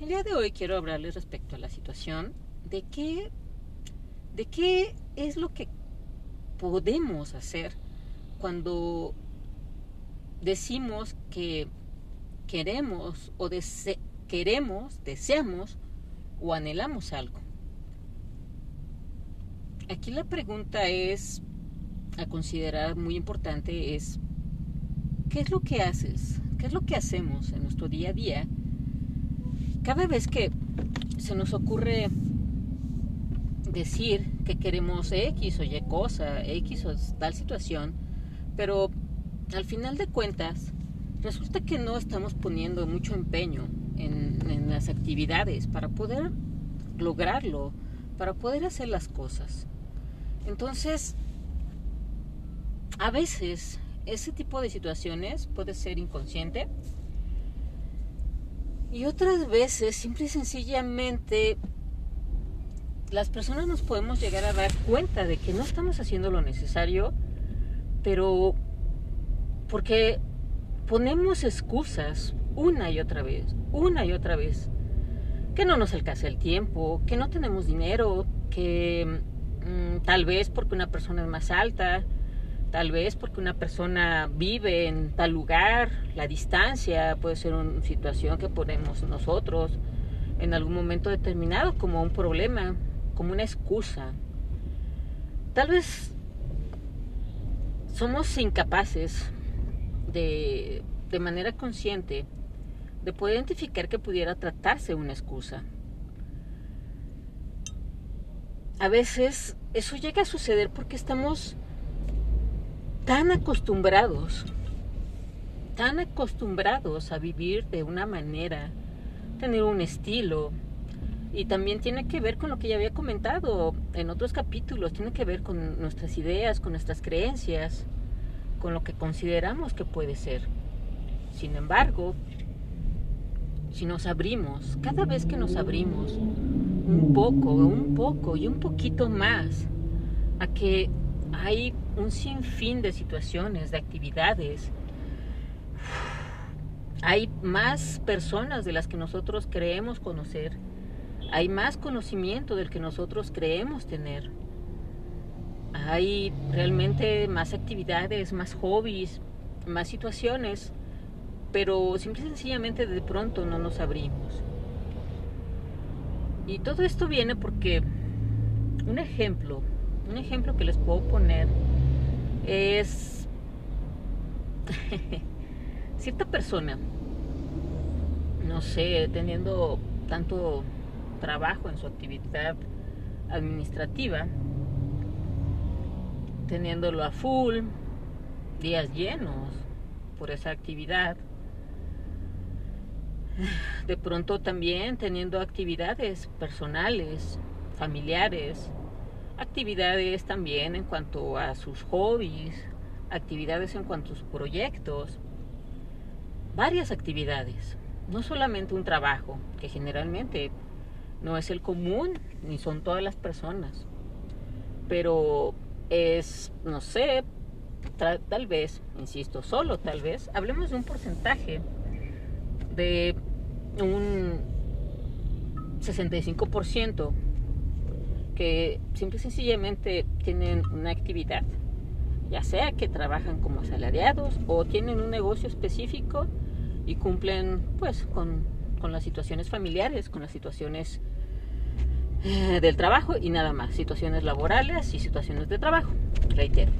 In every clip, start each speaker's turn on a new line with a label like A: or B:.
A: el día de hoy quiero hablarles respecto a la situación de qué, de qué es lo que podemos hacer cuando decimos que queremos o queremos, deseamos o anhelamos algo. Aquí la pregunta es a considerar muy importante es ¿qué es lo que haces? ¿Qué es lo que hacemos en nuestro día a día? Cada vez que se nos ocurre decir que queremos X o Y cosa, X o tal situación, pero al final de cuentas resulta que no estamos poniendo mucho empeño en, en las actividades para poder lograrlo, para poder hacer las cosas. Entonces, a veces ese tipo de situaciones puede ser inconsciente y otras veces, simple y sencillamente, las personas nos podemos llegar a dar cuenta de que no estamos haciendo lo necesario, pero porque ponemos excusas una y otra vez, una y otra vez, que no nos alcanza el tiempo, que no tenemos dinero, que Mm, tal vez porque una persona es más alta, tal vez porque una persona vive en tal lugar, la distancia puede ser una situación que ponemos nosotros en algún momento determinado como un problema, como una excusa. Tal vez somos incapaces de, de manera consciente de poder identificar que pudiera tratarse una excusa. a veces eso llega a suceder porque estamos tan acostumbrados, tan acostumbrados a vivir de una manera, tener un estilo. Y también tiene que ver con lo que ya había comentado en otros capítulos, tiene que ver con nuestras ideas, con nuestras creencias, con lo que consideramos que puede ser. Sin embargo, si nos abrimos, cada vez que nos abrimos, un poco, un poco y un poquito más a que hay un sinfín de situaciones, de actividades. Hay más personas de las que nosotros creemos conocer. Hay más conocimiento del que nosotros creemos tener. Hay realmente más actividades, más hobbies, más situaciones, pero simple y sencillamente de pronto no nos abrimos. Y todo esto viene porque un ejemplo, un ejemplo que les puedo poner es cierta persona, no sé, teniendo tanto trabajo en su actividad administrativa, teniéndolo a full, días llenos por esa actividad, de pronto también teniendo actividades personales, familiares, actividades también en cuanto a sus hobbies, actividades en cuanto a sus proyectos, varias actividades, no solamente un trabajo, que generalmente no es el común ni son todas las personas, pero es, no sé, tal vez, insisto, solo tal vez, hablemos de un porcentaje de un 65% que simple y sencillamente tienen una actividad, ya sea que trabajan como asalariados o tienen un negocio específico y cumplen pues con, con las situaciones familiares, con las situaciones eh, del trabajo y nada más, situaciones laborales y situaciones de trabajo, reitero.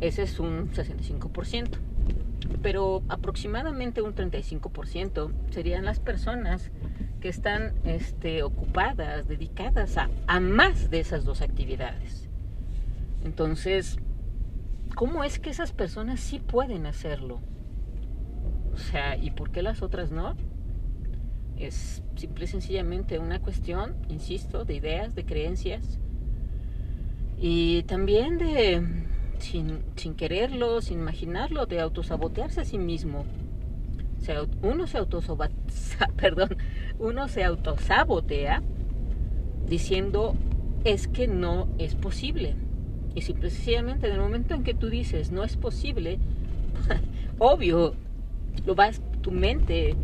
A: Ese es un 65% pero aproximadamente un 35% serían las personas que están este, ocupadas, dedicadas a, a más de esas dos actividades. Entonces, ¿cómo es que esas personas sí pueden hacerlo? O sea, ¿y por qué las otras no? Es simple y sencillamente una cuestión, insisto, de ideas, de creencias y también de, sin, sin quererlo, sin imaginarlo, de autosabotearse a sí mismo. O sea, uno se autosabotea, perdón, uno se autosabotea diciendo es que no es posible. Y simplemente en el momento en que tú dices no es posible, obvio, lo vas, tu mente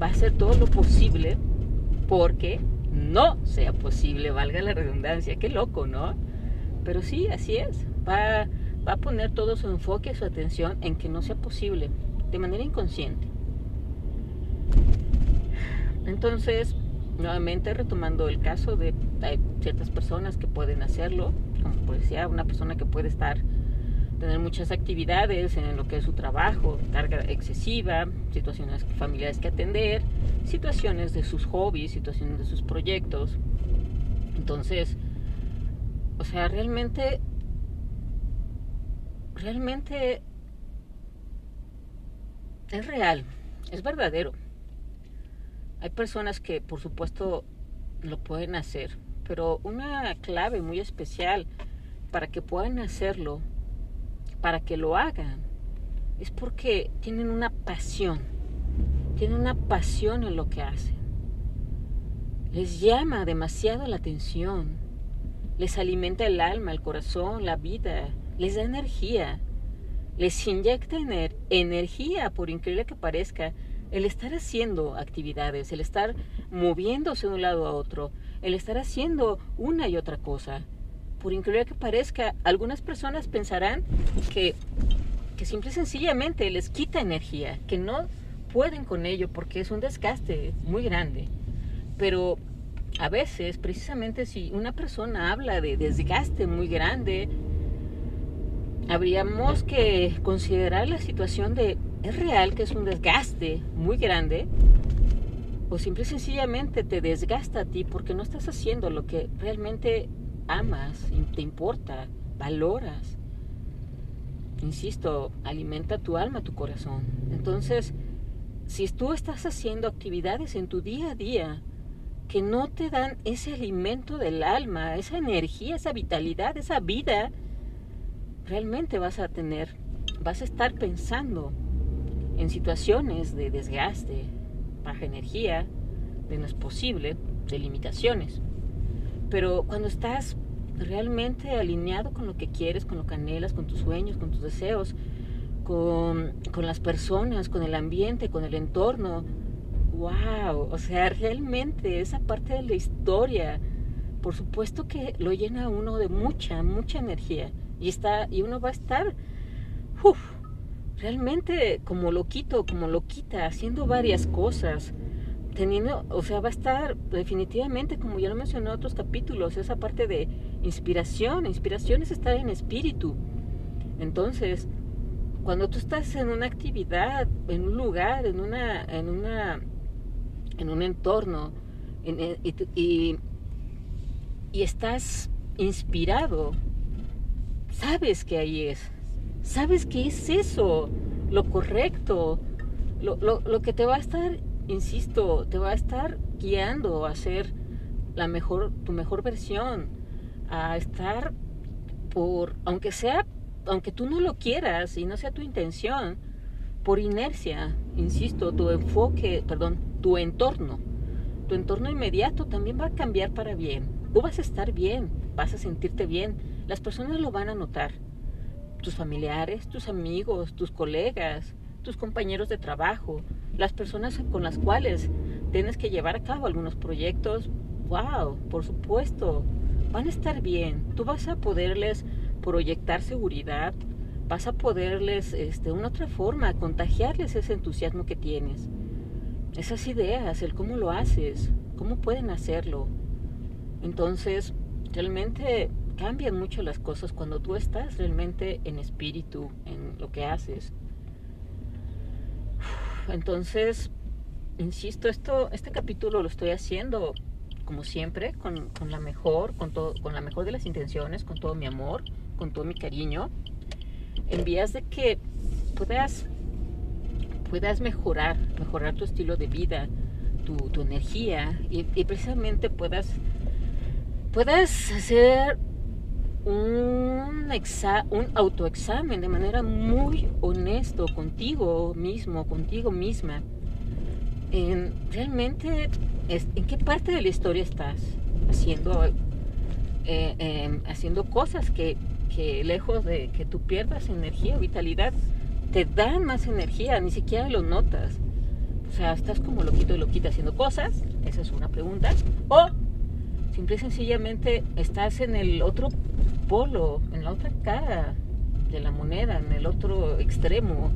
A: va a hacer todo lo posible porque no sea posible, valga la redundancia. Qué loco, ¿no? Pero sí, así es. Va, va a poner todo su enfoque, su atención en que no sea posible, de manera inconsciente. Entonces, nuevamente retomando el caso de hay ciertas personas que pueden hacerlo, como decía, una persona que puede estar tener muchas actividades en lo que es su trabajo, carga excesiva, situaciones familiares que atender, situaciones de sus hobbies, situaciones de sus proyectos. Entonces, o sea, realmente, realmente es real, es verdadero. Hay personas que, por supuesto, lo pueden hacer, pero una clave muy especial para que puedan hacerlo, para que lo hagan, es porque tienen una pasión, tienen una pasión en lo que hacen. Les llama demasiado la atención, les alimenta el alma, el corazón, la vida, les da energía, les inyecta energía, por increíble que parezca, el estar haciendo actividades, el estar moviéndose de un lado a otro, el estar haciendo una y otra cosa. Por increíble que parezca, algunas personas pensarán que, que simple y sencillamente les quita energía, que no pueden con ello porque es un desgaste muy grande. Pero a veces, precisamente si una persona habla de desgaste muy grande, habríamos que considerar la situación de ¿Es real que es un desgaste muy grande? ¿O simple y sencillamente te desgasta a ti porque no estás haciendo lo que realmente amas, te importa, valoras? Insisto, alimenta tu alma, tu corazón. Entonces, si tú estás haciendo actividades en tu día a día que no te dan ese alimento del alma, esa energía, esa vitalidad, esa vida, realmente vas a tener, vas a estar pensando en situaciones de desgaste, baja energía, de no es posible, de limitaciones. Pero cuando estás realmente alineado con lo que quieres, con lo que anhelas, con tus sueños, con tus deseos, con, con las personas, con el ambiente, con el entorno, wow, o sea, realmente esa parte de la historia, por supuesto que lo llena a uno de mucha, mucha energía y está y uno va a estar uf, realmente como lo quito, como lo quita, haciendo varias cosas, teniendo, o sea, va a estar definitivamente, como ya lo mencioné en otros capítulos, esa parte de inspiración, inspiración es estar en espíritu. Entonces, cuando tú estás en una actividad, en un lugar, en una, en una, en un entorno, y, y estás inspirado, sabes que ahí es, sabes que es eso, lo correcto, lo, lo, lo, que te va a estar, insisto, te va a estar guiando a ser la mejor, tu mejor versión, a estar por, aunque sea, aunque tú no lo quieras y no sea tu intención, por inercia, insisto, tu enfoque, perdón, tu entorno, tu entorno inmediato también va a cambiar para bien. Tú vas a estar bien, vas a sentirte bien, las personas lo van a notar tus familiares, tus amigos, tus colegas, tus compañeros de trabajo, las personas con las cuales tienes que llevar a cabo algunos proyectos, wow, por supuesto, van a estar bien. Tú vas a poderles proyectar seguridad, vas a poderles, de este, una otra forma, contagiarles ese entusiasmo que tienes. Esas ideas, el cómo lo haces, cómo pueden hacerlo. Entonces, realmente cambian mucho las cosas cuando tú estás realmente en espíritu, en lo que haces. Entonces, insisto, esto, este capítulo lo estoy haciendo como siempre, con, con la mejor, con, todo, con la mejor de las intenciones, con todo mi amor, con todo mi cariño, en vías de que puedas, puedas mejorar, mejorar tu estilo de vida, tu, tu energía y, y, precisamente puedas, puedas hacer un, exa, un autoexamen de manera muy honesto contigo mismo, contigo misma. En, realmente, ¿en qué parte de la historia estás haciendo, eh, eh, haciendo cosas que, que lejos de que tú pierdas energía vitalidad, te dan más energía, ni siquiera lo notas? O sea, estás como loquito y loquita haciendo cosas, esa es una pregunta. O simple y sencillamente estás en el otro polo, en la otra cara de la moneda, en el otro extremo.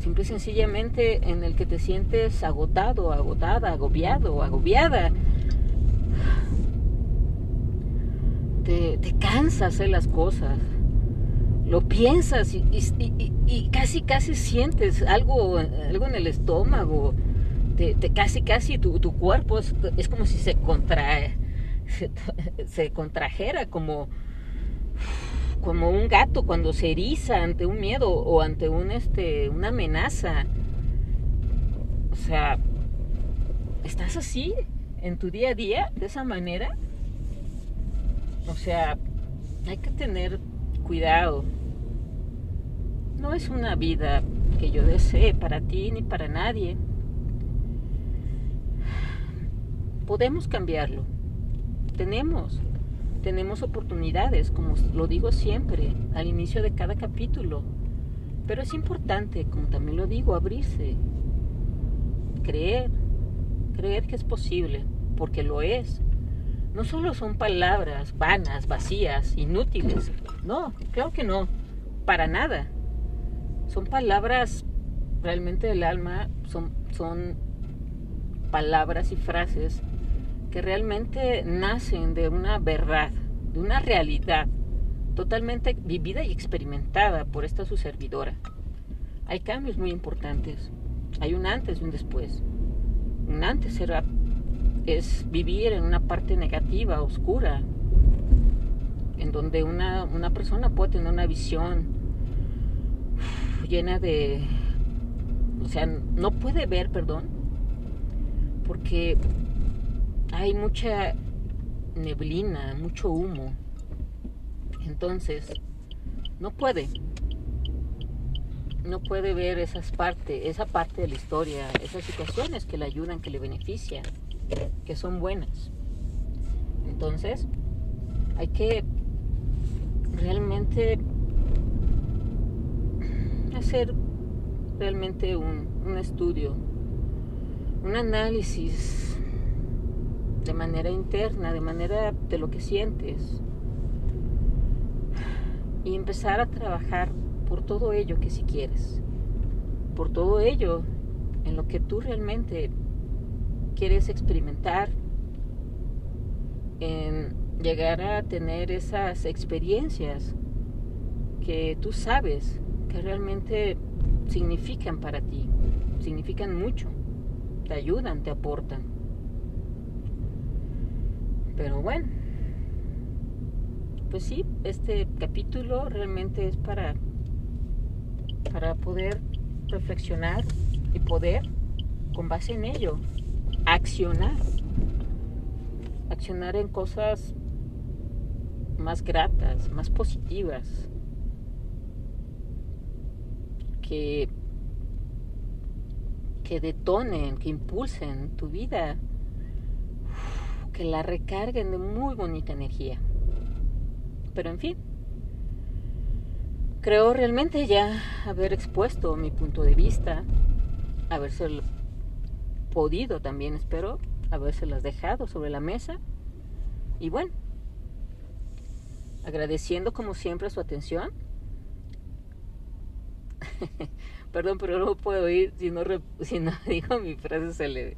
A: Simple y sencillamente en el que te sientes agotado, agotada, agobiado, agobiada. Te, te cansa hacer las cosas. Lo piensas y, casi, casi sientes algo, algo en el estómago. Te, casi, casi tu, tu cuerpo es, como si se contrae, se contrajera como, como un gato cuando se eriza ante un miedo o ante un este una amenaza. O sea, ¿estás así en tu día a día de esa manera? O sea, hay que tener cuidado. No es una vida que yo desee para ti ni para nadie. Podemos cambiarlo. Tenemos tenemos oportunidades, como lo digo siempre, al inicio de cada capítulo. Pero es importante, como también lo digo, abrirse, creer, creer que es posible, porque lo es. No solo son palabras vanas, vacías, inútiles. No, claro que no, para nada. Son palabras realmente del alma, son, son palabras y frases que realmente nacen de una verdad, de una realidad totalmente vivida y experimentada por esta su servidora. Hay cambios muy importantes. Hay un antes y un después. Un antes era, es vivir en una parte negativa, oscura, en donde una, una persona puede tener una visión llena de... O sea, no puede ver, perdón, porque hay mucha neblina, mucho humo. Entonces, no puede. No puede ver esas partes, esa parte de la historia, esas situaciones que le ayudan, que le benefician, que son buenas. Entonces, hay que realmente hacer realmente un, un estudio, un análisis de manera interna, de manera de lo que sientes. Y empezar a trabajar por todo ello que si quieres. Por todo ello en lo que tú realmente quieres experimentar. En llegar a tener esas experiencias que tú sabes que realmente significan para ti, significan mucho, te ayudan, te aportan. Pero bueno, pues sí, este capítulo realmente es para, para poder reflexionar y poder, con base en ello, accionar. Accionar en cosas más gratas, más positivas, que, que detonen, que impulsen tu vida que la recarguen de muy bonita energía. Pero en fin, creo realmente ya haber expuesto mi punto de vista, haberse podido también, espero, habérselas dejado sobre la mesa. Y bueno, agradeciendo como siempre su atención. Perdón, pero no puedo ir si no, si no digo mi frase se le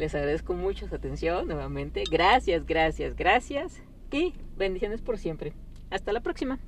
A: les agradezco mucho su atención nuevamente. Gracias, gracias, gracias. Y bendiciones por siempre. Hasta la próxima.